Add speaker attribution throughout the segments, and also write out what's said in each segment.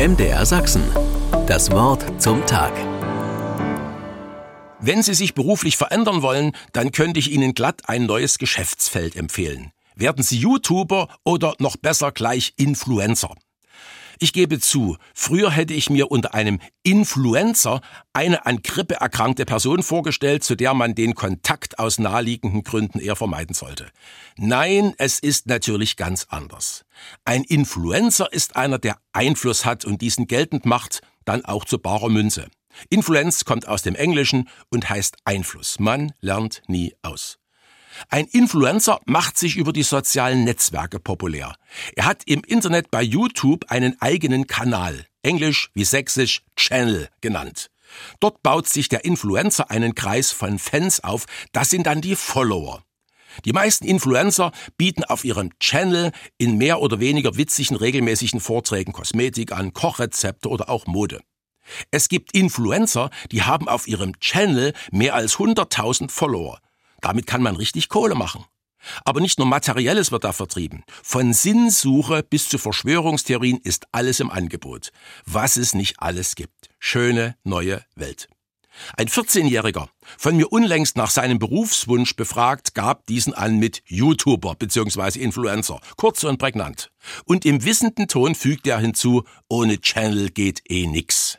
Speaker 1: MDR Sachsen. Das Wort zum Tag.
Speaker 2: Wenn Sie sich beruflich verändern wollen, dann könnte ich Ihnen glatt ein neues Geschäftsfeld empfehlen. Werden Sie YouTuber oder noch besser gleich Influencer. Ich gebe zu, früher hätte ich mir unter einem Influencer eine an Grippe erkrankte Person vorgestellt, zu der man den Kontakt aus naheliegenden Gründen eher vermeiden sollte. Nein, es ist natürlich ganz anders. Ein Influencer ist einer, der Einfluss hat und diesen geltend macht, dann auch zu barer Münze. Influenz kommt aus dem Englischen und heißt Einfluss. Man lernt nie aus. Ein Influencer macht sich über die sozialen Netzwerke populär. Er hat im Internet bei YouTube einen eigenen Kanal, englisch wie sächsisch Channel genannt. Dort baut sich der Influencer einen Kreis von Fans auf, das sind dann die Follower. Die meisten Influencer bieten auf ihrem Channel in mehr oder weniger witzigen regelmäßigen Vorträgen Kosmetik an, Kochrezepte oder auch Mode. Es gibt Influencer, die haben auf ihrem Channel mehr als 100.000 Follower. Damit kann man richtig Kohle machen. Aber nicht nur Materielles wird da vertrieben. Von Sinnsuche bis zu Verschwörungstheorien ist alles im Angebot. Was es nicht alles gibt. Schöne neue Welt. Ein 14-Jähriger, von mir unlängst nach seinem Berufswunsch befragt, gab diesen an mit YouTuber bzw. Influencer, kurz und prägnant. Und im wissenden Ton fügte er hinzu, ohne Channel geht eh nix.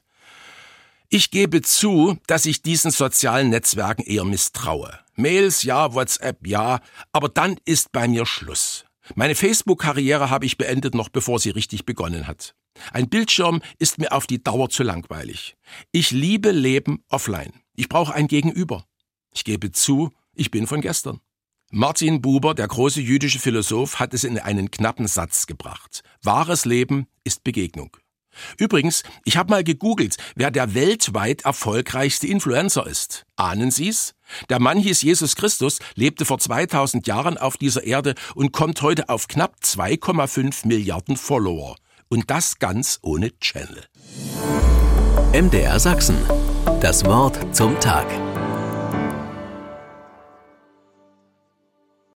Speaker 2: Ich gebe zu, dass ich diesen sozialen Netzwerken eher misstraue. Mails ja, WhatsApp ja, aber dann ist bei mir Schluss. Meine Facebook-Karriere habe ich beendet, noch bevor sie richtig begonnen hat. Ein Bildschirm ist mir auf die Dauer zu langweilig. Ich liebe Leben offline. Ich brauche ein Gegenüber. Ich gebe zu, ich bin von gestern. Martin Buber, der große jüdische Philosoph, hat es in einen knappen Satz gebracht. Wahres Leben ist Begegnung. Übrigens, ich habe mal gegoogelt, wer der weltweit erfolgreichste Influencer ist. Ahnen Sie's? Der Mann hieß Jesus Christus, lebte vor 2000 Jahren auf dieser Erde und kommt heute auf knapp 2,5 Milliarden Follower. Und das ganz ohne Channel.
Speaker 1: MDR Sachsen. Das Wort zum Tag.